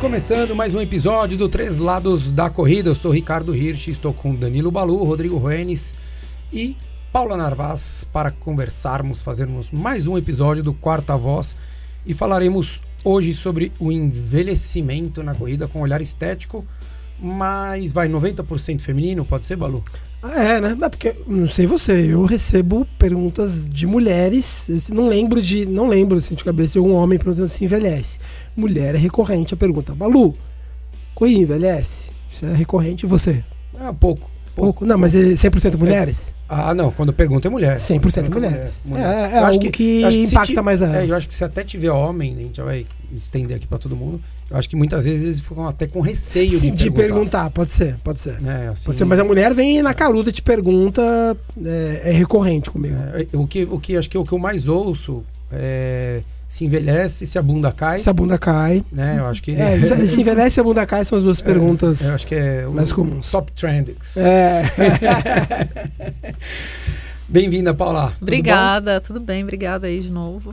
Começando mais um episódio do Três Lados da Corrida. Eu sou Ricardo Hirsch, estou com Danilo Balu, Rodrigo Renes e Paula Narvaz para conversarmos, fazermos mais um episódio do Quarta Voz e falaremos hoje sobre o envelhecimento na corrida com olhar estético, mas vai 90% feminino, pode ser, Balu? Ah, é, né? É porque, não sei você, eu recebo perguntas de mulheres, não lembro de, não lembro assim de cabeça de algum homem perguntando se envelhece. Mulher é recorrente a pergunta, Balu, corrida envelhece? Isso é recorrente, e você? Ah, pouco. Pouco? Não, mas é 100% mulheres? É. Ah, não, quando pergunta é mulher. 100% mulheres. Mulher. É, é algo que, que, impacta mais a é, Eu acho que se até tiver homem, a gente já vai estender aqui para todo mundo, eu acho que muitas vezes eles ficam até com receio Sim, de, de perguntar. perguntar. Pode ser, pode ser. É, assim, pode ser, mas a mulher vem na caruda e te pergunta, é, é recorrente comigo. É, o, que, o que acho que o que eu mais ouço é se envelhece, se a bunda cai. Se a bunda cai. Né, eu acho que... É, se envelhece, se a bunda cai, são as duas perguntas eu acho que é mais comuns. Top trendings. É. Bem-vinda, Paula. Obrigada, tudo, tudo, bem? Obrigada aí de novo.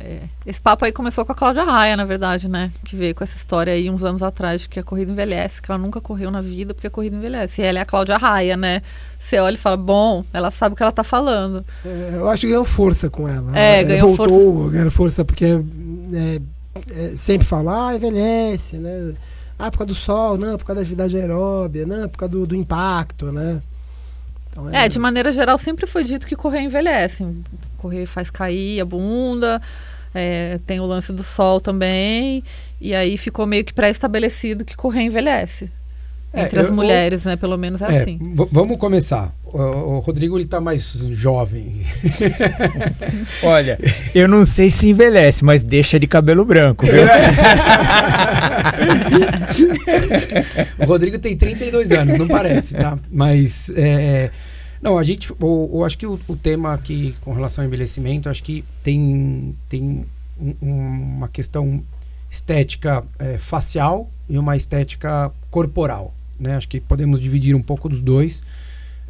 É, esse papo aí começou com a Cláudia Raia, na verdade, né? Que veio com essa história aí uns anos atrás de que a corrida envelhece, que ela nunca correu na vida porque a corrida envelhece. E ela é a Cláudia Raia, né? Você olha e fala, bom, ela sabe o que ela tá falando. É, eu acho que ganhou força com ela. É, ela ganhou voltou, força. ganhou força porque é, é, sempre fala, ah, envelhece, né? Ah, por causa do sol, não, por causa da atividade aeróbia, não, por causa do, do impacto, né? Então, é... de maneira geral, sempre foi dito que correr envelhece. Correr faz cair a bunda, é, tem o lance do sol também, e aí ficou meio que pré-estabelecido que correr envelhece. É, Entre as eu, mulheres, eu, né? Pelo menos é, é assim. Vamos começar. O, o Rodrigo ele tá mais jovem. Olha, eu não sei se envelhece, mas deixa de cabelo branco. o Rodrigo tem 32 anos, não parece, tá? Mas é, não, a gente, eu, eu acho que o, o, tema aqui com relação ao envelhecimento, acho que tem tem um, uma questão estética é, facial e uma estética corporal. Né? Acho que podemos dividir um pouco dos dois.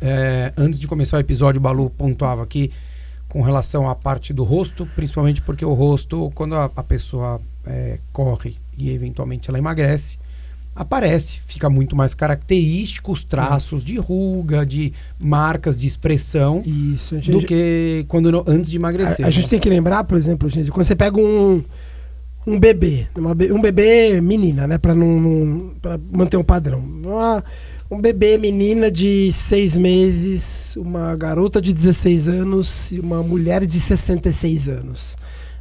É, antes de começar o episódio, o Balu pontuava aqui com relação à parte do rosto, principalmente porque o rosto, quando a, a pessoa é, corre e eventualmente ela emagrece, aparece, fica muito mais característico os traços de ruga, de marcas de expressão Isso, gente, do que quando antes de emagrecer. A, a né? gente tem que lembrar, por exemplo, gente, quando você pega um um bebê, uma, um bebê menina, né, para não, não para manter um padrão. Uma, um bebê menina de seis meses, uma garota de 16 anos e uma mulher de 66 anos.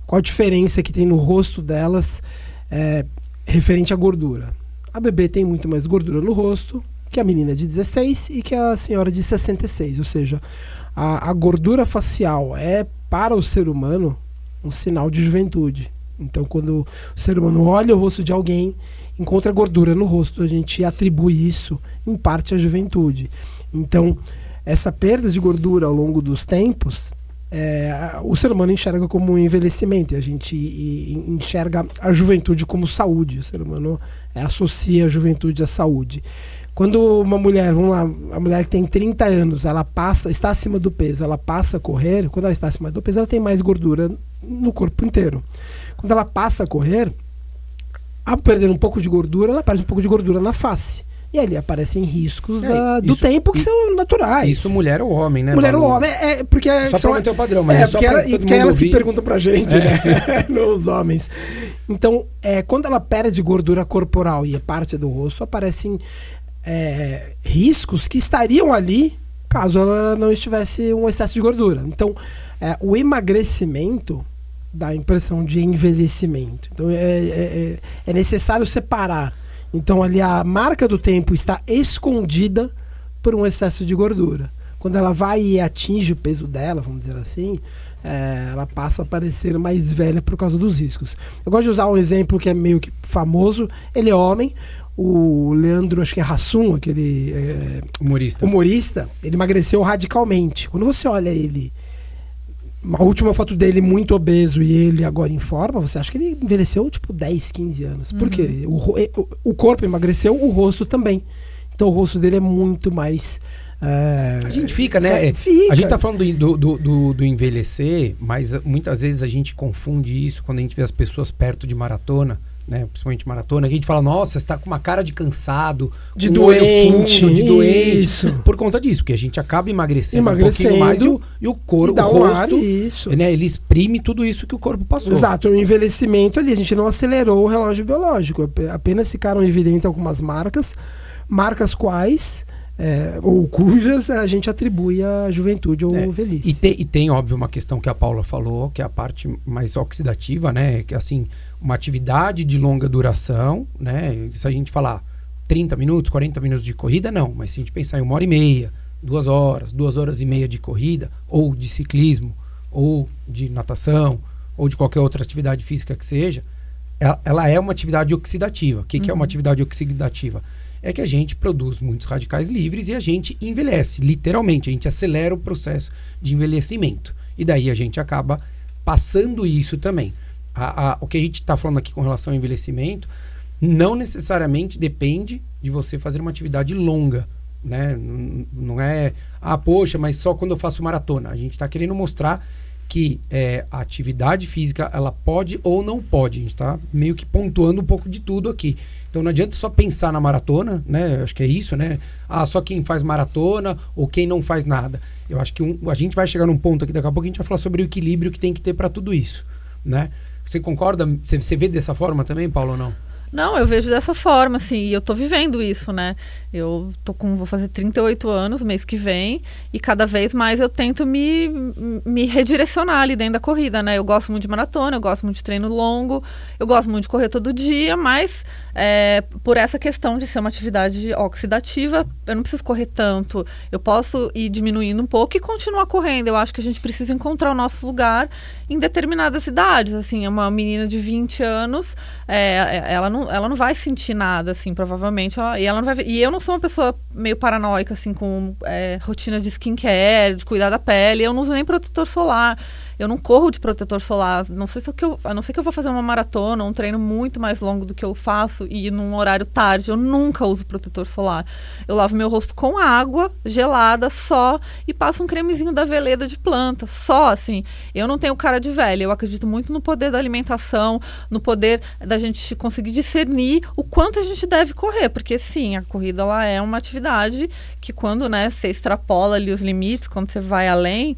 Qual a diferença que tem no rosto delas é, referente à gordura? A bebê tem muito mais gordura no rosto que a menina de 16 e que a senhora de 66. Ou seja, a, a gordura facial é para o ser humano um sinal de juventude. Então, quando o ser humano olha o rosto de alguém, encontra gordura no rosto, a gente atribui isso em parte à juventude. Então, essa perda de gordura ao longo dos tempos, é, o ser humano enxerga como um envelhecimento, e a gente enxerga a juventude como saúde. O ser humano é, associa a juventude à saúde. Quando uma mulher, vamos lá, a mulher que tem 30 anos, ela passa, está acima do peso, ela passa a correr, quando ela está acima do peso, ela tem mais gordura no corpo inteiro. Quando ela passa a correr, ao perder um pouco de gordura, ela perde um pouco de gordura na face. E ali aparecem riscos é, da, do isso, tempo que são naturais. Isso mulher ou homem, né? Mulher ou homem. É, é porque só são, pra manter o padrão, mas é, é só porque, ela, porque elas ouvir. que perguntam pra gente, é. né? Nos homens. Então, é, quando ela perde gordura corporal e é parte do rosto, aparecem é, riscos que estariam ali caso ela não estivesse um excesso de gordura. Então, é, o emagrecimento dá a impressão de envelhecimento. Então é, é, é, é necessário separar. Então ali a marca do tempo está escondida por um excesso de gordura. Quando ela vai e atinge o peso dela, vamos dizer assim, é, ela passa a parecer mais velha por causa dos riscos. Eu gosto de usar um exemplo que é meio que famoso. Ele é homem, o Leandro, acho que é Hassum, aquele é, humorista. humorista, ele emagreceu radicalmente. Quando você olha ele a última foto dele muito obeso e ele agora em forma, você acha que ele envelheceu tipo 10, 15 anos. Uhum. Por quê? O, o, o corpo emagreceu, o rosto também. Então o rosto dele é muito mais. é, A gente fica, né? é, fica. A gente tá falando do, do, do, do envelhecer, mas muitas vezes a gente confunde isso quando a gente vê as pessoas perto de maratona, né? Principalmente maratona, que a gente fala, nossa, você tá com uma cara de cansado, De doente, fundo, de doente. isso. Por conta disso, porque a gente acaba emagrecendo, Emagrecendo, um pouquinho mais e o, e o corpo, e dá o um ar, rosto, isso. né? Ele exprime tudo isso que o corpo passou. Exato, o envelhecimento ali, a gente não acelerou o relógio biológico, ap- apenas ficaram evidentes algumas marcas, marcas quais, é, ou cujas a gente atribui à juventude ou É, velhice. E, te- e tem, óbvio, uma questão que a Paula falou, que é a parte mais oxidativa, né? Que assim, uma atividade de longa duração, né? Se a gente falar 30 minutos, 40 minutos de corrida, não. Mas se a gente pensar em uma hora e meia, duas horas, duas horas e meia de corrida, ou de ciclismo, ou de natação, ou de qualquer outra atividade física que seja, ela, ela é uma atividade oxidativa. O que, que é uma atividade oxidativa? É que a gente produz muitos radicais livres e a gente envelhece, literalmente. A gente acelera o processo de envelhecimento. E daí a gente acaba passando isso também. A- a- o que a gente está falando aqui com relação ao envelhecimento não necessariamente depende de você fazer uma atividade longa. Né? N- Não é, ah, poxa, mas só quando eu faço maratona. A gente está querendo mostrar que é, a atividade física ela pode ou não pode. A gente está meio que pontuando um pouco de tudo aqui. Então não adianta só pensar na maratona, né? Acho que é isso, né? Ah, só quem faz maratona ou quem não faz nada. Eu acho que um- a gente vai chegar num ponto aqui daqui a pouco a gente vai falar sobre o equilíbrio que tem que ter para tudo isso, né? Você concorda? Você, vê dessa forma também, Paulo, ou não? Não, eu vejo dessa forma, assim, e eu tô vivendo isso, né? Eu tô com, vou fazer 38 anos mês que vem, e cada vez mais eu tento me, me redirecionar ali dentro da corrida, né? Eu gosto muito de maratona, eu gosto muito de treino longo, eu gosto muito de correr todo dia, mas é, por essa questão de ser uma atividade oxidativa, eu não preciso correr tanto. Eu posso ir diminuindo um pouco e continuar correndo. Eu acho que a gente precisa encontrar o nosso lugar em determinadas idades. Assim, uma menina de 20 anos, é, ela, não, ela não vai sentir nada, assim, provavelmente. Ela, e, ela não vai, e eu não sou uma pessoa meio paranoica, assim, com é, rotina de skincare, de cuidar da pele. Eu não uso nem protetor solar. Eu não corro de protetor solar. Não sei se eu, a não ser que eu vou fazer uma maratona, um treino muito mais longo do que eu faço e num horário tarde. Eu nunca uso protetor solar. Eu lavo meu rosto com água gelada só e passo um cremezinho da Veleda de planta. Só assim. Eu não tenho cara de velha. Eu acredito muito no poder da alimentação, no poder da gente conseguir discernir o quanto a gente deve correr. Porque sim, a corrida ela é uma atividade que quando né, você extrapola ali os limites, quando você vai além,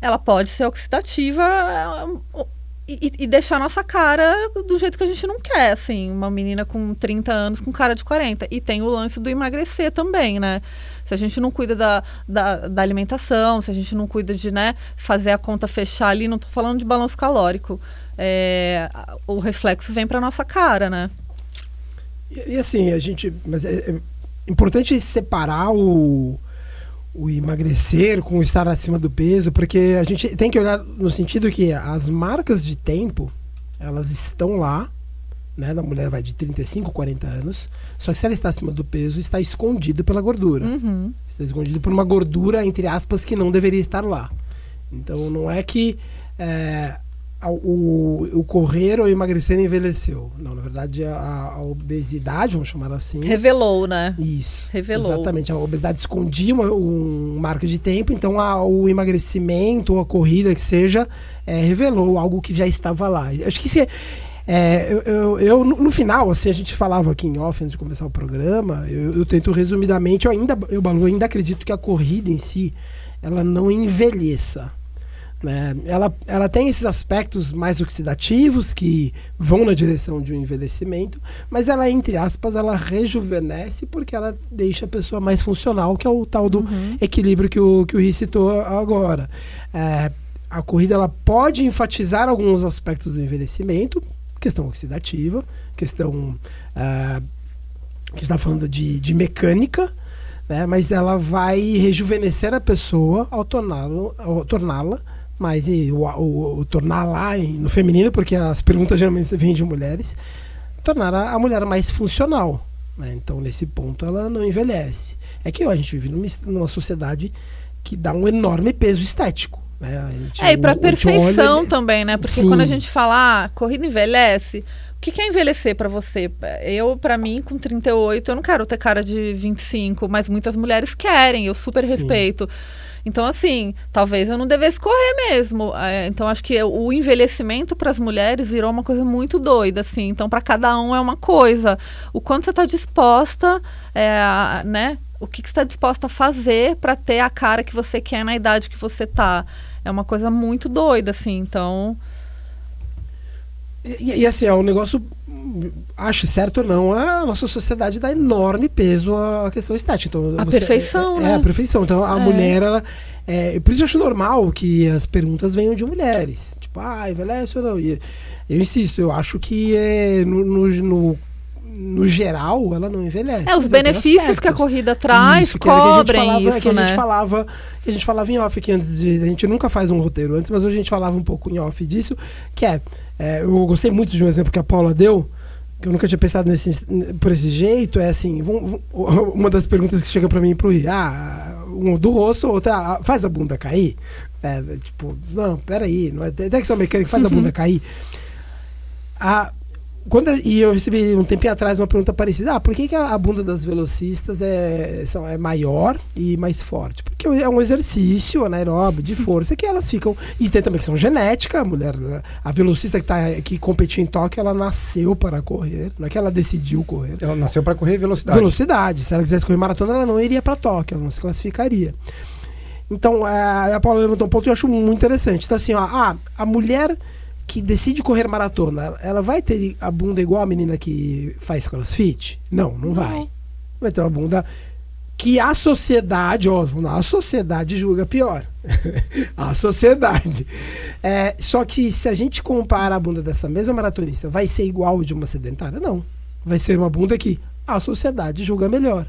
ela pode ser oxidativa é, e, e deixar nossa cara do jeito que a gente não quer, assim, uma menina com 30 anos com cara de 40. E tem o lance do emagrecer também, né? Se a gente não cuida da, da, da alimentação, se a gente não cuida de né, fazer a conta fechar ali, não tô falando de balanço calórico, é, o reflexo vem pra nossa cara, né? E, e assim, a gente. Mas é, é importante separar o, o emagrecer com o estar acima do peso, porque a gente tem que olhar no sentido que as marcas de tempo, elas estão lá, né? Da mulher vai de 35, 40 anos, só que se ela está acima do peso, está escondido pela gordura. Uhum. Está escondido por uma gordura, entre aspas, que não deveria estar lá. Então não é que é, o, o correr ou emagrecer envelheceu. Não, na verdade a, a obesidade, vamos chamar assim. Revelou, né? Isso. Revelou. Exatamente. A obesidade escondia uma, um marco de tempo, então a- o emagrecimento ou a corrida que seja é, revelou algo que já estava lá. Acho que isso é. eu, eu, eu, no no final, assim, a gente falava aqui em off antes de começar o programa, eu, eu tento resumidamente, eu ainda, eu, Balu, ainda acredito que a corrida em si, ela não envelheça. Né? Ela, ela tem esses aspectos mais oxidativos que vão na direção de um envelhecimento, mas ela, entre aspas, ela rejuvenesce porque ela deixa a pessoa mais funcional, que é o tal do equilíbrio que o, que o Ri citou agora. É, a corrida ela pode enfatizar alguns aspectos do envelhecimento, questão oxidativa, questão ah, que está falando de, de mecânica, né? mas ela vai rejuvenescer a pessoa ao torná-lo- ao mais e o, o- o torná-la em- no feminino, porque as perguntas geralmente vêm de mulheres, tornar a, a mulher mais funcional. né? Então, nesse ponto, ela não envelhece. É que ó, a gente vive numa, numa sociedade que dá um enorme peso estético. Né? Gente- É, e pra o- a gente olha- perfeição também, né? Porque Sim. quando a gente fala, ah, corrida envelhece, o que, que é envelhecer pra você? Eu, pra mim, com 38, eu não quero ter cara de 25, mas muitas mulheres querem, eu super Sim. respeito. Então, assim, talvez eu não devesse correr mesmo. É, então, acho que o envelhecimento para as mulheres virou uma coisa muito doida, assim. Então, para cada um é uma coisa. O quanto você está disposta, é, né? O que, que você está disposta a fazer para ter a cara que você quer na idade que você tá. É uma coisa muito doida, assim. Então, E, e, assim, é um negócio, ache certo ou não, a nossa sociedade dá enorme peso à questão estética. Então, A perfeição, é, né? É, a perfeição. Então, a É. mulher, ela. É, por isso eu acho normal que as perguntas venham de mulheres. Tipo, ah, envelhece ou não? E eu insisto, eu acho que é, no, no, no, no geral ela não envelhece. é, os benefícios que a corrida traz Isso, que era que cobrem falava- isso, que a né? gente falava que a gente falava em off aqui antes de a gente nunca faz um roteiro antes mas hoje a gente falava um pouco em off disso que é, é, eu gostei muito de um exemplo que a Paula deu que eu nunca tinha pensado nesse por esse jeito é assim uma das perguntas que chega pra mim pro Ri, ah um do rosto outra ah, faz a bunda cair é, tipo não peraí não é até que são mecânica faz a bunda cair a quando eu- e eu recebi um tempinho atrás uma pergunta parecida. Ah, por que, que a, a bunda das velocistas é, são, é maior e mais forte? Porque é um exercício anaeróbio de força que elas ficam. E tem também questão genética. A mulher, a velocista que, tá, que competiu em Tóquio, ela nasceu para correr. Não é que ela decidiu correr. Ela nasceu para correr velocidade. Velocidade. Se ela quisesse correr maratona, ela não iria para Tóquio, ela não se classificaria. Então, a, a Paula levantou um ponto que eu acho muito interessante. Então, assim, ó, ah, a mulher que decide correr maratona, ela- vai ter a bunda igual a menina que faz crossfit? Não, não vai. Vai ter uma bunda que a sociedade, ó, a sociedade julga pior. a sociedade. É, só que se a gente compara a bunda dessa mesma maratonista, vai ser igual de uma sedentária? Não. Vai ser uma bunda que a sociedade julga melhor.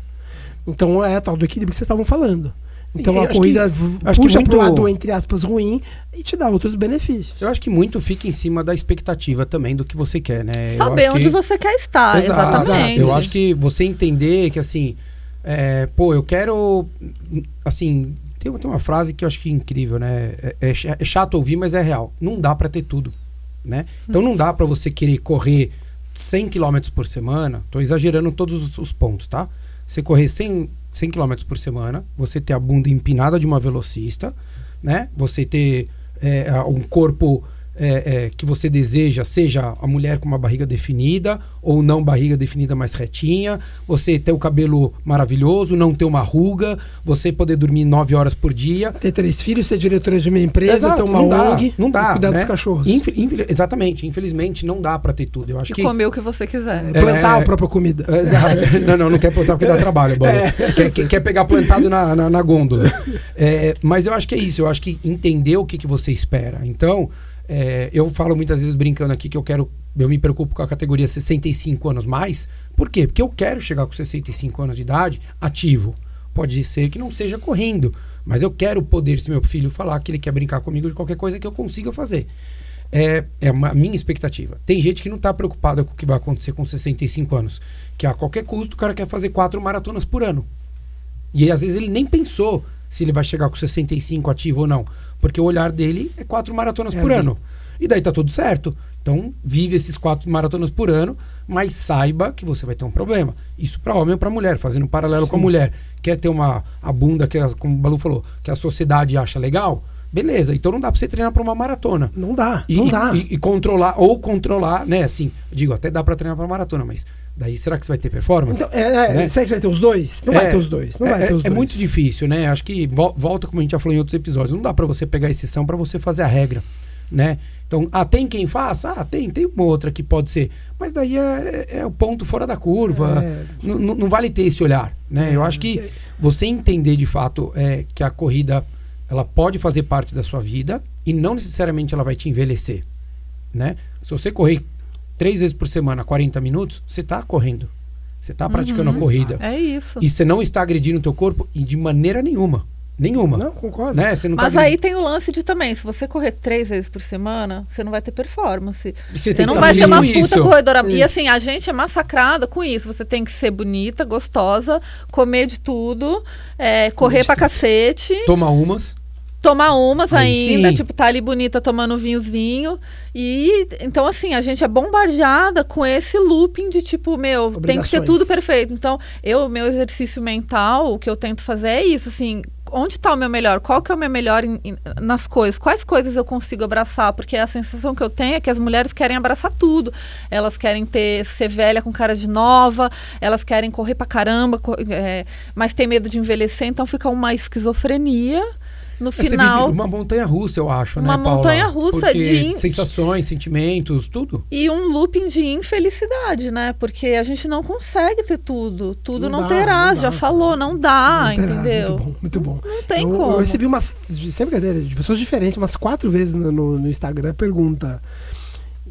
Então é a tal do equilíbrio que vocês estavam falando. Então E a corrida que- puxa pro muito- lado, entre aspas, ruim e te dá outros benefícios. Eu acho que muito fica em cima da expectativa também do que você quer, né? Eu Saber acho onde que- você quer estar, Exato. Exatamente. Eu acho que você entender que assim, é, pô, eu quero, assim, tem, tem uma frase que eu acho que é incrível, né? É, é cha- é chato ouvir, mas é real. Não dá pra ter tudo, né? Então não dá pra você querer correr 100 km por semana. Tô exagerando todos os, os pontos, tá? Você correr 100, 100 km por semana, você ter a bunda empinada de uma velocista, né? Você ter é, um corpo é, é, que você deseja, seja a mulher com uma barriga definida ou não barriga definida mais retinha, você ter o cabelo maravilhoso, não ter uma ruga, você poder dormir nove horas por dia. Ter três filhos, ser diretora de uma empresa, Exato, ter uma não dá, ONG, não dá, cuidar né? dos cachorros. Infel- infel- exatamente, infelizmente não dá pra ter tudo. Eu acho E que comer o que você quiser. É, plantar É. a própria comida. Exato. Não, não, não quer plantar porque dá trabalho, Bola. Quer, quer, quer pegar plantado na, na, na gôndola. É, mas eu acho que é isso, eu acho que entender o que, que você espera. Então, é, eu falo muitas vezes brincando aqui que eu quero. Eu me preocupo com a categoria 65 anos mais. Por quê? Porque eu quero chegar com 65 anos de idade ativo. Pode ser que não seja correndo, mas eu quero poder, se meu filho falar que ele quer brincar comigo de qualquer coisa que eu consiga fazer. É, é a minha expectativa. Tem gente que não está preocupada com o que vai acontecer com 65 anos. Que a qualquer custo o cara quer fazer quatro maratonas por ano. E às vezes ele nem pensou se ele vai chegar com 65 ativo ou não. Porque o olhar dele é quatro maratonas É por ali. ano. E daí tá tudo certo. Então, vive esses quatro maratonas por ano, mas saiba que você vai ter um problema. Isso para homem ou para mulher, fazendo um paralelo com a Sim. mulher. Quer ter uma a bunda que, a- como o Balu falou, que a sociedade acha legal? Beleza, então não dá pra você treinar pra uma maratona. Não dá, E, não dá. E, e controlar, ou controlar, né? Assim, digo, até dá pra treinar pra maratona, mas daí será que você vai ter performance? Então, é, é, né? Será que vai ter os dois? Não É, vai ter os dois. Não é, vai ter é- os é dois. muito difícil, né? Acho que vol- volta, como a gente já falou em outros episódios, não dá pra você pegar a exceção pra você fazer a regra, né? Então, ah, tem quem faça? Ah, tem, tem uma outra que pode ser. Mas daí é, é o ponto fora da curva. É. Não vale ter esse olhar, né? Eu acho que você entender de fato é, que a corrida ela pode fazer parte da sua vida e não necessariamente ela vai te envelhecer, né? Se você correr três vezes por semana, 40 minutos, você está correndo. Você está praticando a corrida. É isso. E você não está agredindo o teu corpo e de maneira nenhuma. Nenhuma. Não, concordo. Né? Você não Mas tá aí tem o lance de também, se você correr três vezes por semana, você não vai ter performance. Você Você tem não que vai tá ser uma puta isso. corredora. E Isso. assim, a gente é massacrada com isso. Você tem que ser bonita, gostosa, comer de tudo, é, correr pra cacete, Toma umas. Tomar umas Aí ainda, sim. tipo, tá ali bonita tomando um vinhozinho. E então, assim, a gente é bombardeada com esse looping de tipo, meu, tem que ser tudo perfeito. Então, eu, meu exercício mental, o que eu tento fazer é isso, assim. Onde tá o meu melhor? Qual que é o meu melhor nas coisas? Quais coisas eu consigo abraçar? Porque a sensação que eu tenho é que as mulheres querem abraçar tudo. Elas querem ter ser velha com cara de nova, elas querem correr pra caramba, é, mas tem medo de envelhecer, então fica uma esquizofrenia. No Você final, uma montanha russa, eu acho, Uma né, Paula? montanha-russa Porque de- sensações, sentimentos, tudo. E um looping de infelicidade, né? Porque a gente não consegue ter tudo. Tudo Não não, dá, terá, não já dá. falou, não dá, Não terás, entendeu? Muito bom, muito bom. Não tem eu, como. Eu recebi umas, sem brincadeira, de pessoas diferentes, umas quatro vezes no, no- no Instagram, pergunta: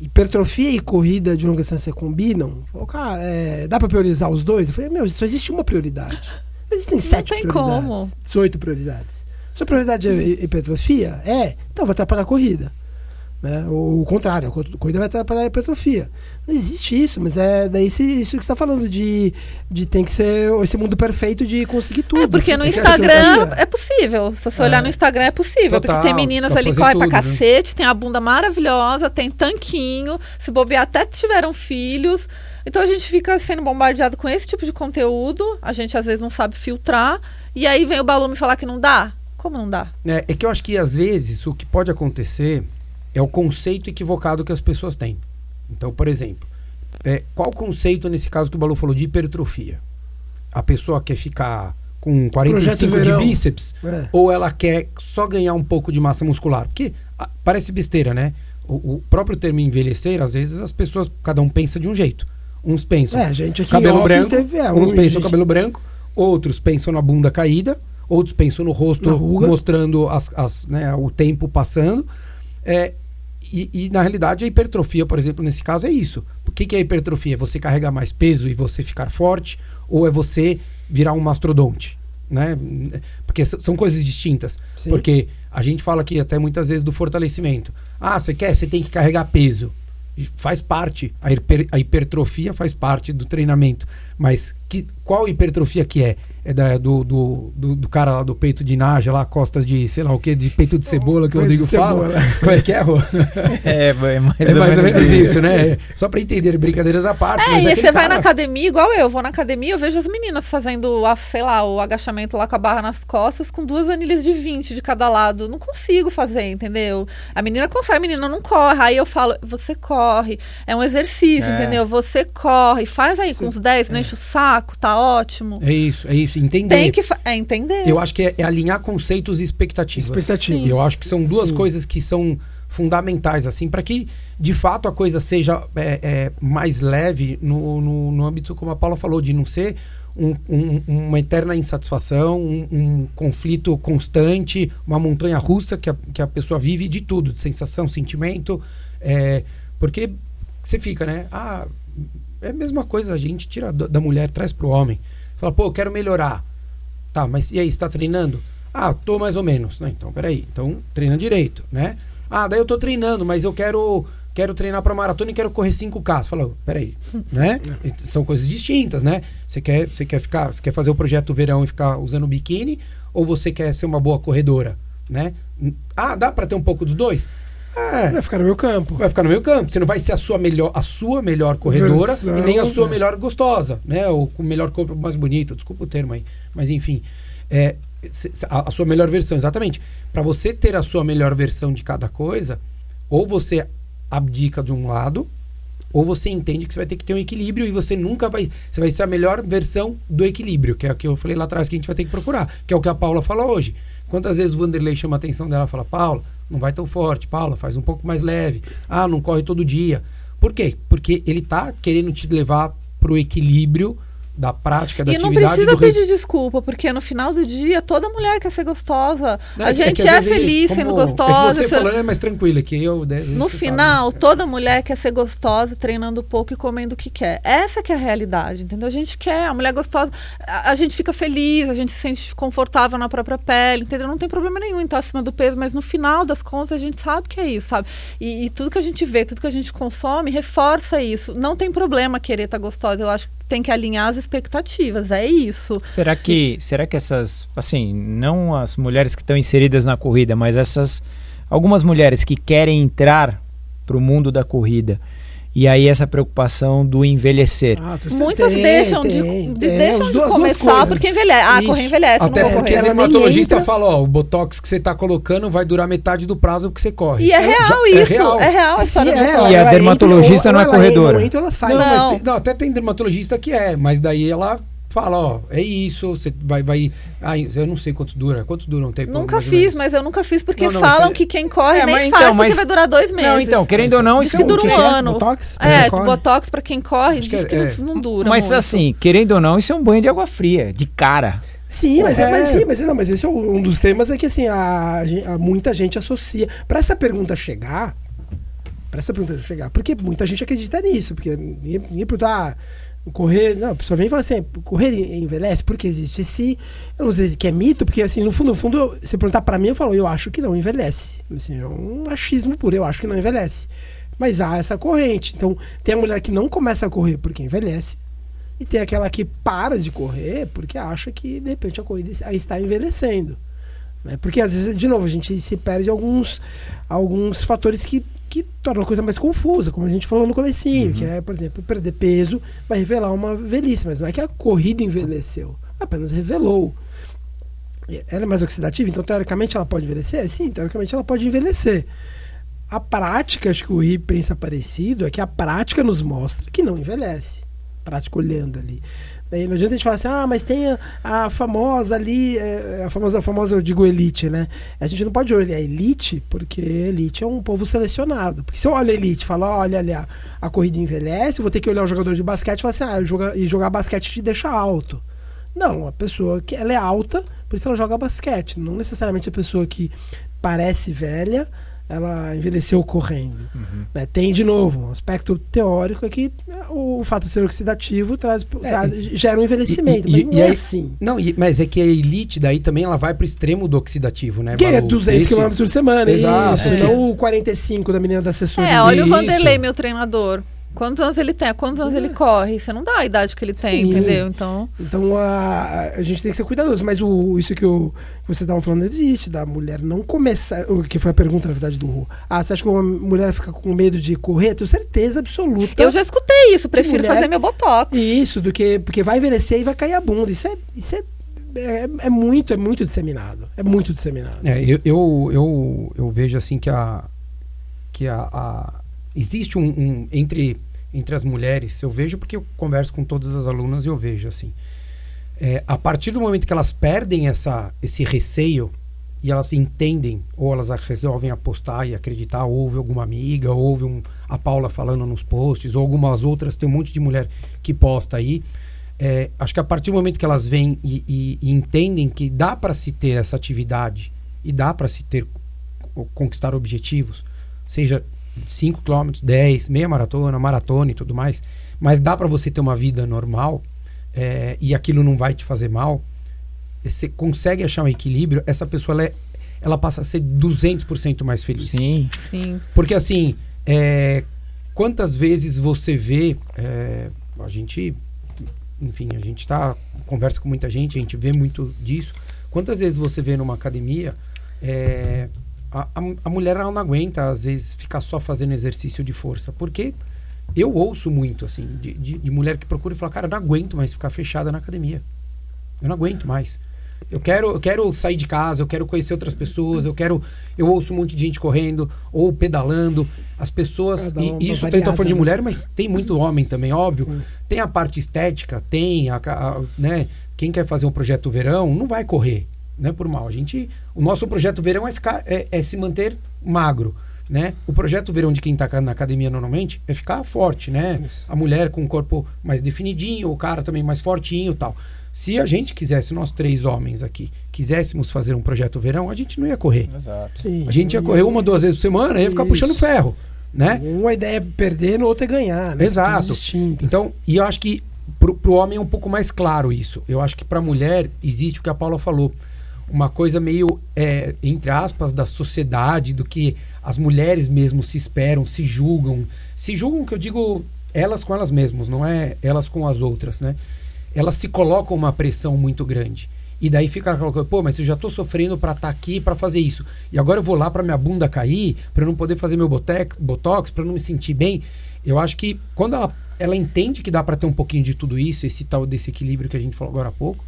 hipertrofia e corrida de longa distância combinam? Falou, cara, é, dá pra priorizar os dois? Eu falei, meu, só existe uma prioridade. Não existem sete tem prioridades. como. 18 prioridades. Sua prioridade é hi- hipertrofia? É, então vai atrapalhar a corrida. Né? Ou o contrário, a co- corrida vai atrapalhar a hipertrofia. Não existe isso, mas é daí se- isso que você está falando, de, de tem que ser esse mundo perfeito de conseguir tudo. É, porque no Você quer Instagram é possível. Se você olhar no Instagram é possível. Total, porque tem meninas ali que correm pra né? cacete, tem a bunda maravilhosa, tem tanquinho, se bobear até tiveram filhos. Então a gente fica sendo bombardeado com esse tipo de conteúdo, a gente às vezes não sabe filtrar, e aí vem o Balu me falar que não dá. Como não dá? É, é que eu acho que às vezes o que pode acontecer é o conceito equivocado que as pessoas têm. Então, por exemplo, é, qual o conceito nesse caso que o Balu falou de hipertrofia? A pessoa quer ficar com 45 de verão. bíceps É. ou ela quer só ganhar um pouco de massa muscular? Porque ah, parece besteira, né? O, o próprio termo envelhecer, às vezes as pessoas, cada um pensa de um jeito. Uns pensam É, a gente aqui cabelo branco, teve, é, uns pensam cabelo branco, outros pensam na bunda caída, outros pensam no rosto mostrando as, as, né, o tempo passando. É, e, e, na realidade a hipertrofia, por exemplo, nesse caso é isso. O que, que é hipertrofia? É você carregar mais peso e você ficar forte? Ou é você virar um mastrodonte? Né? Porque são coisas distintas. Sim. Porque a gente fala aqui até muitas vezes do fortalecimento. Ah, você quer? Você tem que carregar peso. Faz parte, a, hiper- a hipertrofia faz parte do treinamento. Mas que, qual hipertrofia que é? É da- do, do, do, do cara lá do peito de naja, lá, costas de, sei lá o que, de peito de cebola que o Rodrigo fala? Como é que é, Rô? É, é mais, É mais ou menos isso, né? Só pra entender, brincadeiras à parte. É, mas e aí aquele você vai na cara- academia, igual eu, vou na academia, eu vejo as meninas fazendo, a- sei lá, o agachamento lá com a barra nas costas, com duas anilhas de 20 de cada lado. Não consigo fazer, entendeu? A menina consegue, a menina não corre. Aí eu falo, você corre. É um exercício, É. entendeu? Você corre, faz aí Sim. com uns 10, não enche o saco, tá ótimo. É isso, é isso, entender. Tem que é entender. Eu acho que é, é alinhar conceitos e expectativas. Expectativas. E eu acho que são duas Sim. coisas que são fundamentais, assim, para que de fato a coisa seja é, é, mais leve no, no, no âmbito, como a Paula falou, de não ser um- um- uma eterna insatisfação, um, um conflito constante, uma montanha russa que a, que a pessoa vive de tudo, de sensação, sentimento. é, porque você fica, né? Ah, é a mesma coisa, a gente tira da mulher, traz pro homem. Fala, pô, eu quero melhorar. Tá, mas e aí, você tá treinando? Ah, tô mais ou menos. Não, então, peraí. Então, treina direito, né? Ah, daí eu tô treinando, mas eu quero quero treinar pra maratona e quero correr 5K. Você fala, peraí, né? São coisas distintas, né? Você quer, você quer ficar, você quer fazer o projeto verão e ficar usando biquíni ou você quer ser uma boa corredora, né? Ah, dá pra ter um pouco dos dois? É, Vai ficar no meu campo. vai ficar no meio campo. Você não vai ser a sua melhor, a sua melhor corredora Versão, e nem a sua é. melhor gostosa, né? Ou com o melhor corpo mais bonito. Desculpa o termo aí, mas enfim, é, a, a sua melhor versão, exatamente. Para você ter a sua melhor versão de cada coisa, ou você abdica de um lado, ou você entende que você vai ter que ter um equilíbrio e você nunca vai, você vai ser a melhor versão do equilíbrio, que é o que eu falei lá atrás que a gente vai ter que procurar, que é o que a Paula fala hoje. Quantas vezes o Vanderlei chama a atenção dela e fala: Paula, não vai tão forte, Paula, faz um pouco mais leve. Ah, não corre todo dia. Por quê? Porque ele tá querendo te levar pro equilíbrio da prática, da E não atividade precisa do res- pedir desculpa, porque no final do dia toda mulher quer ser gostosa. Né, a que- gente é, ele- feliz sendo é que gostosa. você se- falando é mais tranquilo que eu. né, No você final, sabe. toda mulher quer ser gostosa, treinando pouco e comendo o que quer. Essa que é a realidade, entendeu? A gente quer, a mulher gostosa, a, a gente fica feliz, a gente se sente confortável na própria pele, entendeu? Não tem problema nenhum em estar acima do peso, mas no final das contas a gente sabe que é isso, sabe? E, e tudo que a gente vê, tudo que a gente consome, reforça isso. Não tem problema querer estar gostosa. Eu acho que tem que alinhar as expectativas, é isso. Será que, será que essas, assim, não as mulheres que estão inseridas na corrida, mas essas algumas mulheres que querem entrar para o mundo da corrida, e aí essa preocupação do envelhecer. Ah, tu- Muitas tem, deixam de, tem, de- tem. deixam As de duas- duas começar coisas. porque envelhece. Ah, Isso. correr envelhece, Até não vou porque correr. o ela nem dermatologista fala, ó, o botox que você tá colocando vai durar metade do prazo que você corre. E é Já- real é isso, real. é real a Sim, história do é. E a dermatologista entra, não é ou ela entra, corredora. entra, ela sai. Não, mas Não. tem- não, até tem dermatologista que é, mas daí ela fala, ó, é isso, você vai, vai. Ai, eu não sei quanto dura. Quanto dura um tempo? Nunca fiz, mas eu nunca fiz porque Não, não, falam é- que quem corre É, nem mas faz então, porque mas- vai durar dois meses. Não, então, querendo ou não, Diz isso que é um- dura um que é? ano. Botox? É, Corre? botox pra quem corre diz que que, é- não, não dura Mas muito. assim, querendo ou não, isso é um banho de água fria, de cara. Sim, mas, é. É. mas sim, mas não, mas esse é um dos temas é que assim, a, a- muita gente associa. Pra essa pergunta chegar, pra essa pergunta chegar, porque muita gente acredita nisso, porque ninguém, ninguém pergunta, ah, correr, não, a pessoa vem e fala assim, correr envelhece, porque existe esse, eu não sei que é mito, porque assim, no fundo, no fundo, se perguntar pra mim, eu falo, eu acho que não envelhece. Assim, é um achismo puro, eu acho que não envelhece. Mas há essa corrente. Então, tem a mulher que não começa a correr porque envelhece. E tem aquela que para de correr porque acha que, de repente, a corrida está envelhecendo. Né? Porque, às vezes, de novo, a gente se perde alguns, alguns fatores que, que tornam a coisa mais confusa, como a gente falou no comecinho, que é, por exemplo, perder peso vai revelar uma velhice, mas não é que a corrida envelheceu, apenas revelou. Ela é mais oxidativa, então, teoricamente, ela pode envelhecer? Sim, teoricamente, ela pode envelhecer. A prática, acho que o Ri pensa parecido, é que a prática nos mostra que não envelhece. Prática olhando ali. Daí não adianta a gente falar assim, ah, mas tem a, a famosa ali, é, a famosa, a famosa, eu digo elite, né? A gente não pode olhar elite, porque elite é um povo selecionado. Porque se eu olho elite e falo, olha ali, a, a corrida envelhece, vou ter que olhar o jogador de basquete e falar assim, ah, joga, e jogar basquete te deixa alto. Não, a pessoa que ela é alta, por isso ela joga basquete. Não necessariamente a pessoa que parece velha, ela envelheceu correndo. né? Tem, de novo, um aspecto teórico é que o fato de ser oxidativo traz, traz- gera um envelhecimento. E- e- mas não e é aí- assim. Não, e- mas é que a elite daí também ela vai pro extremo do oxidativo, né? Que é Balu? 200 Esse- km por semana, Exato. isso. É. Não o 45 da menina da assessoria. É, olha o. Vanderlei, meu treinador. Quantos anos ele tem? Quantos anos ele corre? Você não dá a idade que ele tem, Sim. entendeu? Então, Então a, a gente tem que ser cuidadoso. Mas o, isso que, o, que você estava falando existe, da mulher não começar. O que foi a pergunta, na verdade, do Ru. Ah, você acha que uma mulher fica com medo de correr? Tenho certeza absoluta. eu já escutei isso. Prefiro mulher- fazer meu botox. Isso, do que. Porque vai envelhecer e vai cair a bunda. Isso é. Isso é é, é muito, é muito disseminado. É muito disseminado. É, eu, eu, eu, eu vejo assim que a. que a, a- existe um, um- entre entre as mulheres eu vejo porque eu converso com todas as alunas e eu vejo assim. É, a partir do momento que elas perdem essa esse receio e elas entendem ou elas resolvem apostar e acreditar ouve alguma amiga ouve um, a Paula falando nos posts ou algumas outras tem um monte de mulher que posta aí é, acho que a partir do momento que elas vêm e, e- e entendem que dá para se ter essa atividade e dá para se ter conquistar objetivos, seja 5 km, 10, meia maratona, maratona e tudo mais, mas dá para você ter uma vida normal é, e aquilo não vai te fazer mal, você consegue achar um equilíbrio, essa pessoa ela, é- ela passa a ser 200% mais feliz. Sim. Sim. Porque assim, é, quantas vezes você vê, é, a gente, enfim, a gente tá, conversa com muita gente, a gente vê muito disso. Quantas vezes você vê numa academia, é, a, a, a mulher ela não aguenta, às vezes, ficar só fazendo exercício de força. Porque eu ouço muito, assim, de, de, de mulher que procura e fala, cara, eu não aguento mais ficar fechada na academia. Eu não aguento mais. Eu quero, eu quero sair de casa, eu quero conhecer outras pessoas, eu quero. Eu ouço um monte de gente correndo ou pedalando. As pessoas. Ah, uma- e uma isso tô variada, falando de né? mulher, mas tem muito homem também, óbvio. Sim. Tem a parte estética, tem a, a- né? Quem quer fazer um projeto verão não vai correr, né? Por mal. A gente, o nosso projeto verão é ficar, é, é se manter magro, né? O projeto verão de quem está na academia normalmente é ficar forte, né? Isso. A mulher com o corpo mais definidinho, o cara também mais fortinho, e tal. Se a gente quisesse, nós três homens aqui, quiséssemos fazer um projeto verão, a gente não ia correr. Exato. Sim. A gente ia correr uma, duas vezes por semana, ia ficar Isso. puxando ferro, né? Uma ideia é perder, no outro é ganhar, né? Exato. Então, e eu acho que pro, pro homem é um pouco mais claro isso. Eu acho que pra mulher existe o que a Paula falou. Uma coisa meio, é, entre aspas, da sociedade, do que as mulheres mesmo se esperam, se julgam. Se julgam, que eu digo, elas com elas mesmas, não é elas com as outras, né? Elas se colocam uma pressão muito grande. E daí fica aquela coisa, pô, mas eu já tô sofrendo para estar tá aqui para fazer isso. E agora eu vou lá para minha bunda cair, para não poder fazer meu botox, para não me sentir bem. Eu acho que quando ela, ela entende que dá para ter um pouquinho de tudo isso, esse tal desse equilíbrio que a gente falou agora há pouco,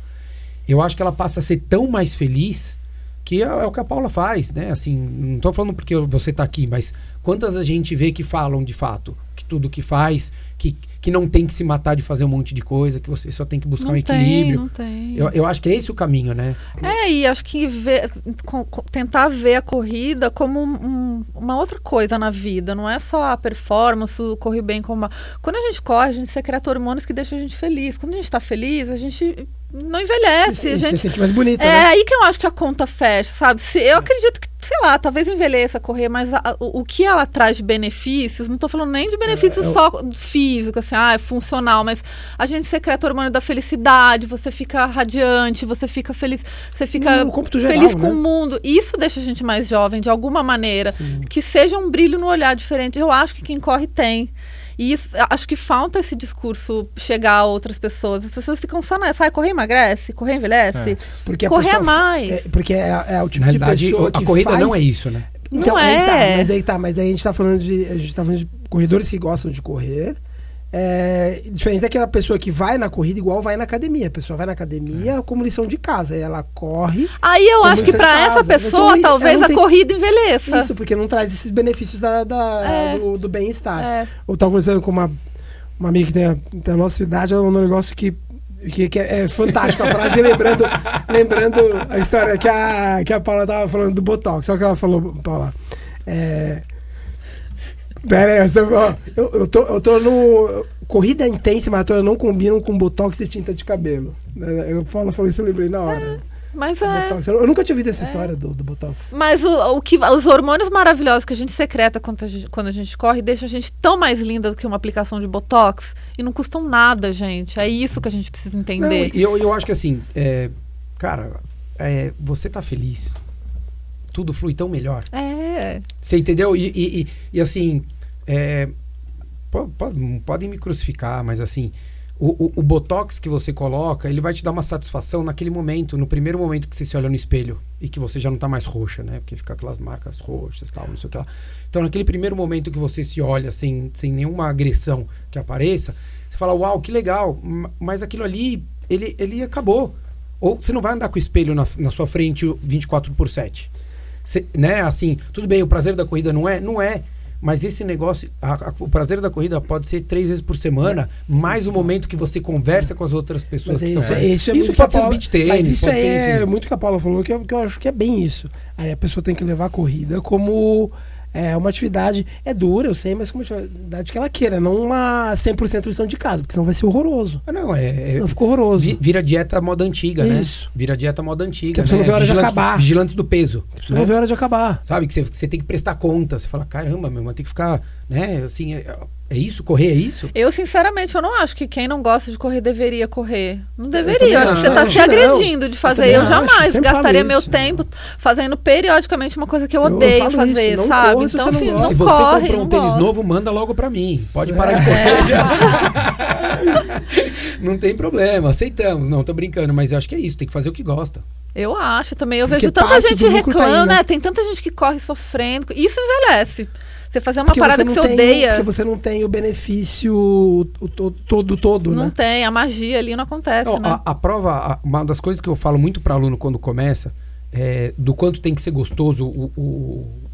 eu acho que ela passa a ser tão mais feliz que é, é o que a Paula faz, né? Assim, não tô falando porque você tá aqui, mas quantas a gente vê que falam de fato que tudo que faz, que que não tem que se matar de fazer um monte de coisa, que você só tem que buscar não um equilíbrio. Tem, não tem. Eu, eu acho que é esse o caminho, né? É, e acho que ver, com, com, tentar ver a corrida como um, uma outra coisa na vida. Não é só a performance, o correr bem como. Uma... Quando a gente corre, a gente secreta hormônios que deixam a gente feliz. Quando a gente está feliz, a gente não envelhece. Se, a gente... se sente mais bonita. É né? aí que eu acho que a conta fecha, sabe? Se, eu acredito que, sei lá, talvez envelheça correr, mas a, o, o, que ela traz de benefícios, não estou falando nem de benefícios é, eu... só físicos, assim, ah, é funcional, mas a gente secreta o hormônio da felicidade, você fica radiante, você fica feliz, você fica feliz geral, com né? o mundo. Isso deixa a gente mais jovem, de alguma maneira. Sim. Que seja um brilho no olhar diferente. Eu acho que quem corre tem. E isso, acho que falta esse discurso chegar a outras pessoas. As pessoas ficam só nessa, ah, correr emagrece, correr envelhece, É. Porque a correr pessoa- mais. é, porque é, é o tipo Na de realidade, pessoa a corrida faz- não é isso, né? Então, Não aí é. tá, mas aí tá, mas aí a gente tá falando de. A gente tá falando de corredores que gostam de correr. É, diferente daquela pessoa que vai na corrida igual vai na academia. A pessoa vai na academia como lição de casa. Ela corre. Aí eu acho que para essa? Você pessoa, não- talvez a tem- corrida envelheça. Isso, porque não traz esses benefícios da, da- É. do, do bem-estar. É. Eu tava conversando com uma, uma amiga que tem a, tem a nossa idade, ela mandou um negócio que, que, que é, é fantástico a frase, lembrando, lembrando a história que a, que a Paula tava falando do Botox. Só que ela falou, Paula. É, Pera aí, você- ó, eu, eu, tô, eu tô no. Corrida intensa, mas eu não combino com Botox e tinta de cabelo. É, A Paula falou isso, eu lembrei na hora. Mas é. Eu, eu nunca tinha ouvido essa história do, do Botox. Mas o, o que, os hormônios maravilhosos que a gente secreta quando a gente, quando a gente corre deixam a gente tão mais linda do que uma aplicação de botox e não custam nada, gente. É isso que a gente precisa entender. e eu, eu acho que assim, é, cara, é, você tá feliz, tudo flui tão melhor. É. Você entendeu? E, e, e- e, assim, é, po- po- podem me crucificar, mas assim, o, o, o botox que você coloca, ele vai te dar uma satisfação naquele momento, no primeiro momento que você se olha no espelho e que você já não tá mais roxa, né? Porque fica aquelas marcas roxas, tal, não sei o que lá. Então, naquele primeiro momento que você se olha sem, sem nenhuma agressão que apareça, você fala, uau, que legal, ma- mas aquilo ali, ele, ele acabou. Ou você não vai andar com o espelho na, na sua frente o 24 por 7. Cê- né, assim, tudo bem, o prazer da corrida não é? Não é. Mas esse negócio, a- a- o prazer da corrida pode ser três vezes por semana, mais o momento que você conversa com as outras pessoas Mas que isso, estão é- isso é muito que pode ser Paula- beat tênis, Mas isso ser, é enfim. muito que a Paula falou, que eu, que eu acho que é bem isso. Aí a pessoa tem que levar a corrida como é, uma atividade. É dura, eu sei, mas como uma atividade que ela queira, não uma 100% lição de casa, porque senão vai ser horroroso. Ah, não, é, é- Senão fica horroroso. vi- vira dieta moda antiga, Isso. né? Vira dieta moda antiga. Que a pessoa né? não vê a hora de acabar. Vigilantes do peso. Você né? não vê a hora de acabar. Sabe, que você, que você tem que prestar conta. Você fala, caramba, meu, mas tem que ficar, né? Assim, é, é isso? Correr é isso? Eu, sinceramente, eu não acho que quem não gosta de correr deveria correr. Não deveria. Eu acho que você não. tá se Não. agredindo de Eu fazer. Eu, acho, jamais gastaria meu isso. tempo fazendo periodicamente uma coisa que eu Eu- eu odeio fazer, isso, não sabe? corra se então, você não se não Se você corre, comprou um não tênis gosta. novo, manda logo pra mim. Pode parar de É. correr. não tem problema, aceitamos. Não, tô brincando, mas eu acho que é isso, tem que fazer o que gosta. Eu acho também. Eu Porque vejo tanta gente tá aí, reclamando, né? né? Tem tanta gente que corre sofrendo. Isso envelhece. Você fazer uma Porque parada não que você tem odeia. Porque você não tem o benefício o, to- todo, todo, Não né? tem, a magia ali não acontece, Não, né? a, a prova, uma das coisas que eu falo muito para aluno quando começa, é do quanto tem que ser gostoso o, o-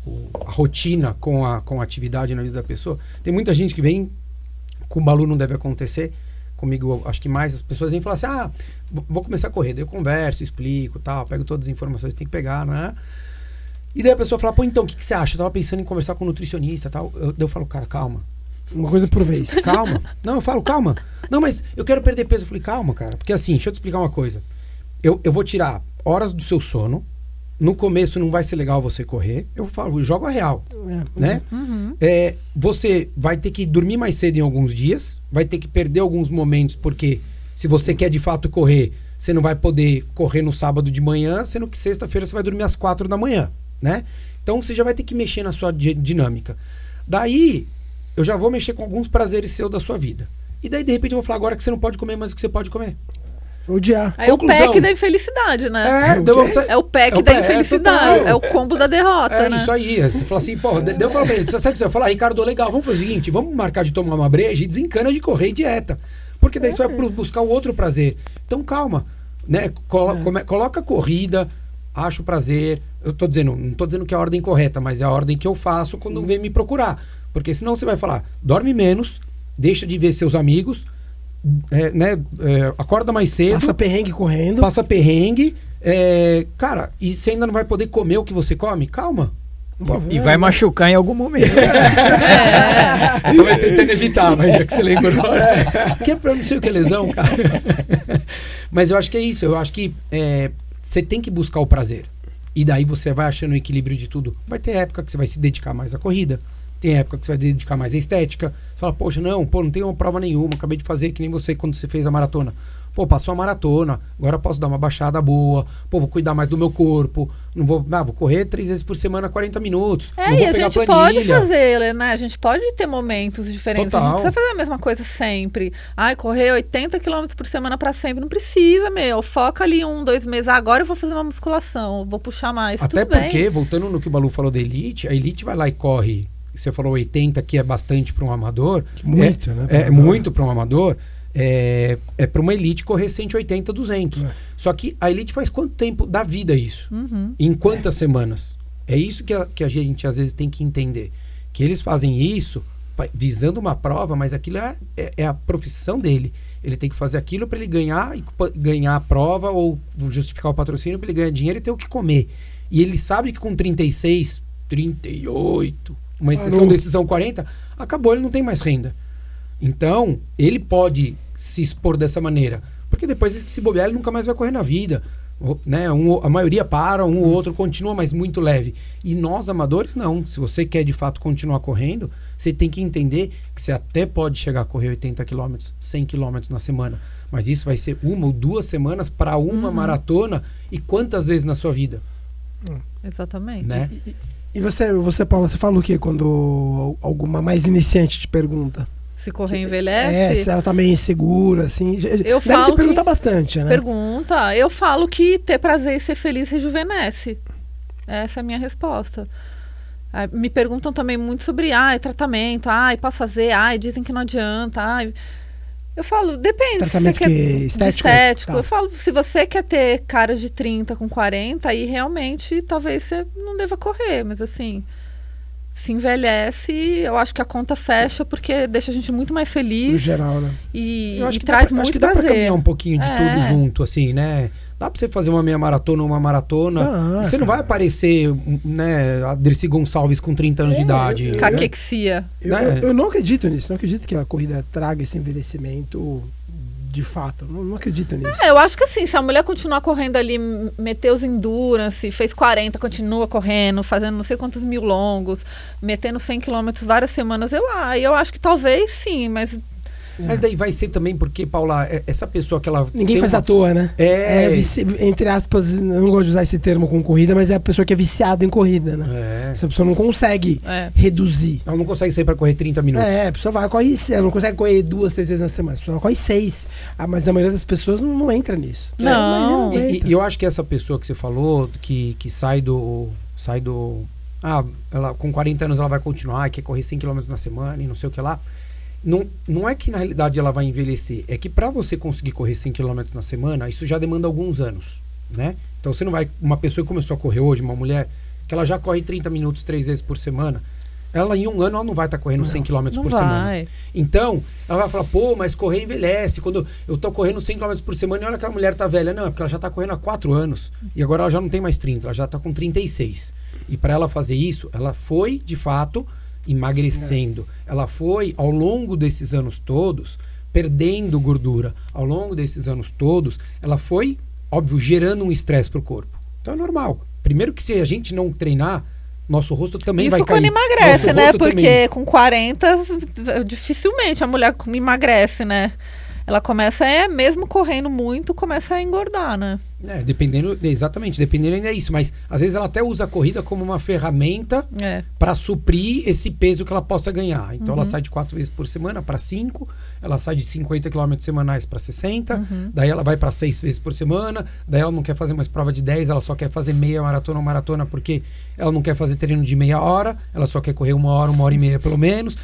a rotina com a, com a atividade na vida da pessoa. Tem muita gente que vem, com o Balu não deve acontecer, comigo acho que mais as pessoas vêm falar assim, ah, vou vou começar a correr, daí eu converso, explico, tal, pego todas as informações que tem que pegar, né? E daí a pessoa fala, pô, então, o que, que você acha? Eu tava pensando em conversar com um nutricionista tal. Eu, daí eu falo, cara, calma. Uma coisa por vez. Calma. Não, eu falo, calma. Não, mas eu quero perder peso. Eu falei, calma, cara. Porque assim, deixa eu te explicar uma coisa. Eu, eu vou tirar horas do seu sono. No começo não vai ser legal você correr. Eu falo, eu jogo a real, É, né? Uhum. É, você vai ter que dormir mais cedo em alguns dias. Vai ter que perder alguns momentos, porque se você quer de fato correr, você não vai poder correr no sábado de manhã, sendo que sexta-feira você vai dormir às quatro da manhã, né? Então você já vai ter que mexer na sua di- dinâmica. Daí, eu já vou mexer com alguns prazeres seus da sua vida. E daí, de repente, eu vou falar agora que você não pode comer mais o que você pode comer. Odiar. É o Conclusão. pack da infelicidade, né? É, deu você- É o pack É o da é infelicidade. total. É, o combo da derrota, É né? isso aí. Você fala assim, porra, daí eu falo pra ele, você sabe o que você vai falar? Ricardo, legal, vamos fazer o seguinte, vamos marcar de tomar uma breja e desencana de correr e dieta. Porque daí você vai pro- buscar o outro prazer. Então calma, né? Colo- come- coloca a corrida, acho prazer. Eu tô dizendo, não tô dizendo que é a ordem correta, mas é a ordem que eu faço quando vem me procurar. Porque senão você vai falar, dorme menos, deixa de ver seus amigos, é, né? é, acorda mais cedo Passa perrengue correndo. passa perrengue. é, cara, e você ainda não vai poder comer o que você come? Calma. E vai machucar em algum momento. Eu tava tentando evitar, mas já que você lembrou. Que é pra não sei o que é lesão, cara. Mas eu acho que é isso. Eu acho que é, você tem que buscar o prazer. E daí você vai achando o equilíbrio de tudo. Vai ter época que você vai se dedicar mais à corrida. Tem época que você vai dedicar mais à estética. Você fala, poxa, não, pô, não tenho uma prova nenhuma. Acabei de fazer que nem você quando você fez a maratona. Pô, passou a maratona, agora posso dar uma baixada boa. Pô, vou cuidar mais do meu corpo. Não vou, ah, vou correr três vezes por semana, 40 minutos. É, não e a pegar gente planilha. pode fazer, né? A gente pode ter momentos diferentes. A gente Total. não precisa fazer a mesma coisa sempre. Ai, correr 80 km por semana pra sempre. Não precisa, meu. Foca ali um, dois meses. Ah, agora eu vou fazer uma musculação. Vou puxar mais. Até Tudo porque, bem. voltando no que o Balu falou da Elite, a Elite vai lá e corre. Você falou 80, que é bastante para um amador. Muito, é, né, É, amador. muito para um amador. É, é para uma Elite correr 180, 200. É. Só que a Elite faz quanto tempo da vida isso? Uhum. Em quantas semanas? É isso que a, que a gente às vezes tem que entender. Que eles fazem isso visando uma prova, mas aquilo é, é, é a profissão dele. Ele tem que fazer aquilo para ele ganhar, e ganhar a prova ou justificar o patrocínio para ele ganhar dinheiro e ter o que comer. E ele sabe que com 36, 38, uma exceção, Parou. decisão 40, acabou, ele não tem mais renda. Então, ele pode se expor dessa maneira. Porque depois, se bobear, ele nunca mais vai correr na vida. O- Né? Um, a maioria para, um ou outro continua, mas muito leve. E nós, amadores, não. Se você quer de fato continuar correndo, você tem que entender que você até pode chegar a correr 80 km, 100 km na semana. Mas isso vai ser uma ou duas semanas para uma maratona. E quantas vezes na sua vida? Exatamente. Né? E você, você, Paula, você fala o quê quando alguma mais iniciante te pergunta? Se correr É, envelhece. se ela tá meio insegura, assim. Eu Deve falo te que- perguntar bastante, né? Pergunta. Eu falo que ter prazer e ser feliz rejuvenesce. Essa é a minha resposta. Ah, Me perguntam também muito sobre ai, tratamento, ai, posso fazer, ai, dizem que não adianta, ai. Eu falo, depende. Tratamento se você quer, que- estético? estético. Tá. Eu falo, se você quer ter cara de 30 com 40, aí realmente talvez você não deva correr, mas assim, se envelhece, eu acho que a conta fecha porque deixa a gente muito mais No feliz geral, né? e, Eu acho e que traz pra, muito acho que dá pra caminhar um pouquinho de É. tudo junto, assim, né? Dá pra você fazer uma meia maratona ou uma maratona. Ah, você não vai aparecer, né, a Dercy Gonçalves com 30 anos de É, idade. eu- né? Caquexia. Eu, Né? eu, eu não acredito nisso. Não acredito que a corrida traga esse envelhecimento de fato. Não, não acredito nisso. É, eu acho que assim, se a mulher continuar correndo ali, m- meter os endurance, fez 40, continua correndo, fazendo não sei quantos mil longos, metendo 100 quilômetros várias semanas, eu, ah, eu acho que talvez sim, mas Mas daí vai ser também porque, Paula, é- essa pessoa que ela. Ninguém faz uma- à toa, né? É. vici- entre aspas, eu não gosto de usar esse termo com corrida, mas é a pessoa que é viciada em corrida, né? É. Essa pessoa não consegue é. reduzir. Ela não consegue sair pra correr 30 minutos. É, a pessoa vai, corre, ela não consegue correr duas, três vezes na semana. A pessoa corre seis. Ah, mas a maioria das pessoas não, não entra nisso. Não. A maioria E, e- entra. e eu acho que essa pessoa que você falou, que, que sai do. Sai do. Ah, ela com 40 anos ela vai continuar, quer correr 100 km na semana e não sei o que lá. Não, não é que na realidade ela vai envelhecer, é que para você conseguir correr 100 km na semana, isso já demanda alguns anos, né? Então você não vai. Uma pessoa que começou a correr hoje, uma mulher, que ela já corre 30 minutos três vezes por semana, ela em um ano ela não vai estar correndo 100 km por semana. vai. Então, ela vai falar, pô, mas correr envelhece. Quando eu tô correndo 100 km por semana e olha que a mulher tá velha. Não, é porque ela já tá correndo há 4 anos. E agora ela já não tem mais 30, ela já tá com 36. E para ela fazer isso, ela foi, de fato, emagrecendo. Ela foi, ao longo desses anos todos, perdendo gordura. Ao longo desses anos todos, ela foi, óbvio, gerando um estresse pro corpo. Então é normal. Primeiro que se a gente não treinar, nosso rosto também Isso vai quando cair. emagrece, Nosso né? Porque também. com 40, dificilmente a mulher emagrece, né? Ela começa, é, mesmo correndo muito, começa a engordar, né? É, dependendo, exatamente, dependendo ainda é isso, mas às vezes ela até usa a corrida como uma ferramenta É. para suprir esse peso que ela possa ganhar. Então Uhum. ela sai de quatro vezes por semana para cinco, ela sai de 50 km semanais para 60, Uhum. daí ela vai para seis vezes por semana, daí ela não quer fazer mais prova de 10, ela só quer fazer meia maratona ou maratona porque ela não quer fazer treino de meia hora, ela só quer correr uma hora, uma hora e meia pelo menos.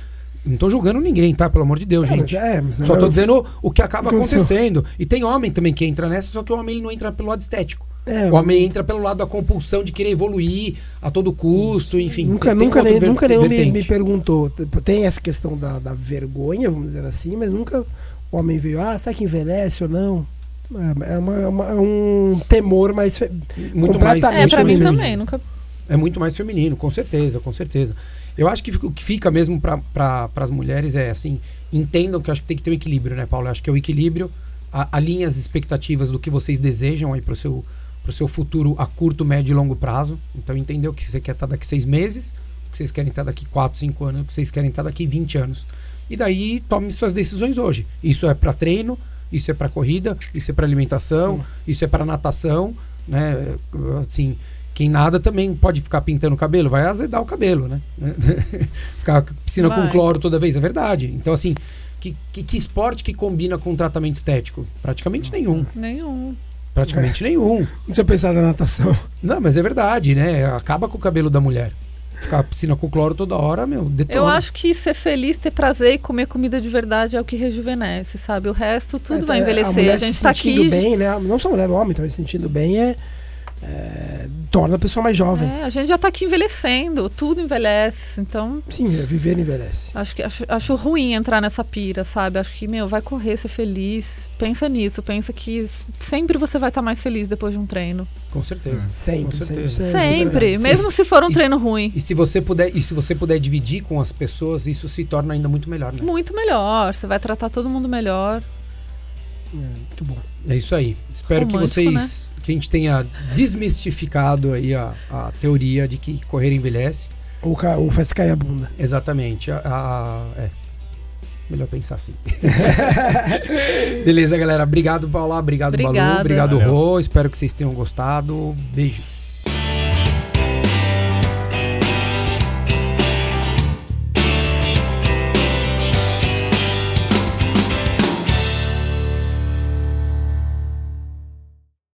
Não tô julgando ninguém, tá? Pelo amor de Deus, É, gente. mas é, mas Só eu- tô dizendo o que acaba acontecendo. E tem homem também que entra nessa, só que o homem ele não entra pelo lado estético. É, o homem entra pelo lado da compulsão de querer evoluir a todo custo, enfim. Nunca, tem nunca, nem, nunca nenhum me, me perguntou. Tem essa questão da, da vergonha, vamos dizer assim, mas nunca o homem veio, ah, será que envelhece ou não? É, é uma- é uma- é um temor mais. fe- muito mais completamente É, pra mim feminino. também, nunca. é muito mais feminino, com certeza, com certeza. Eu acho que o que fica mesmo para as mulheres é assim, entendam que eu acho que tem que ter um equilíbrio, né, Paulo? Eu acho que é o equilíbrio, a- alinhe as expectativas do que vocês desejam aí para o seu, pro seu futuro a curto, médio e longo prazo. Então, entendeu que você quer estar daqui seis meses, que vocês querem estar daqui quatro, cinco anos, que vocês querem estar daqui 20 anos. E daí, tome suas decisões hoje. Isso é para treino, isso é para corrida, isso é para alimentação, Sim. isso é para natação, né? Assim, quem nada também pode ficar pintando o cabelo, vai azedar o cabelo, né? ficar com piscina com Vai. cloro toda vez, é verdade. Então, assim, que, que, que esporte que combina com tratamento estético? Praticamente nenhum. Nenhum. Praticamente nenhum. Não tinha pensado na natação. Não, mas é verdade, né? Acaba com o cabelo da mulher. Ficar piscina com cloro toda hora, meu, detona. Eu acho que ser feliz, ter prazer e comer comida de verdade é o que rejuvenesce, sabe? O resto tudo vai É, envelhecer. mulher A, gente se tá sentindo aqui. bem, né? Não só a mulher, o homem também se sentindo bem é, é, torna a pessoa mais jovem. É, a gente já tá aqui envelhecendo, tudo envelhece. Então, Sim, é, viver envelhece. acho que acho, acho ruim entrar nessa pira, sabe? Acho que, meu, vai correr, ser feliz. Pensa nisso, pensa que sempre você vai estar mais feliz depois de um treino. Com certeza. Sempre, Com sempre. certeza. sempre, Sempre, Sim. mesmo se for um Isso- treino ruim. E se você puder, e se você puder dividir com as pessoas, isso se torna ainda muito melhor, né? Muito melhor, você vai tratar todo mundo melhor. É, muito bom. É isso aí. Espero que Romântico, vocês que a gente tenha desmistificado aí a, a teoria de que correr envelhece. Ou, ca- ou faz cair a bunda. Exatamente. A, a- é. Melhor pensar assim. Beleza, galera. Obrigado, Paula. Obrigado, Balu. Obrigada. Obrigado, Valeu. Rô. Espero que vocês tenham gostado. Beijos.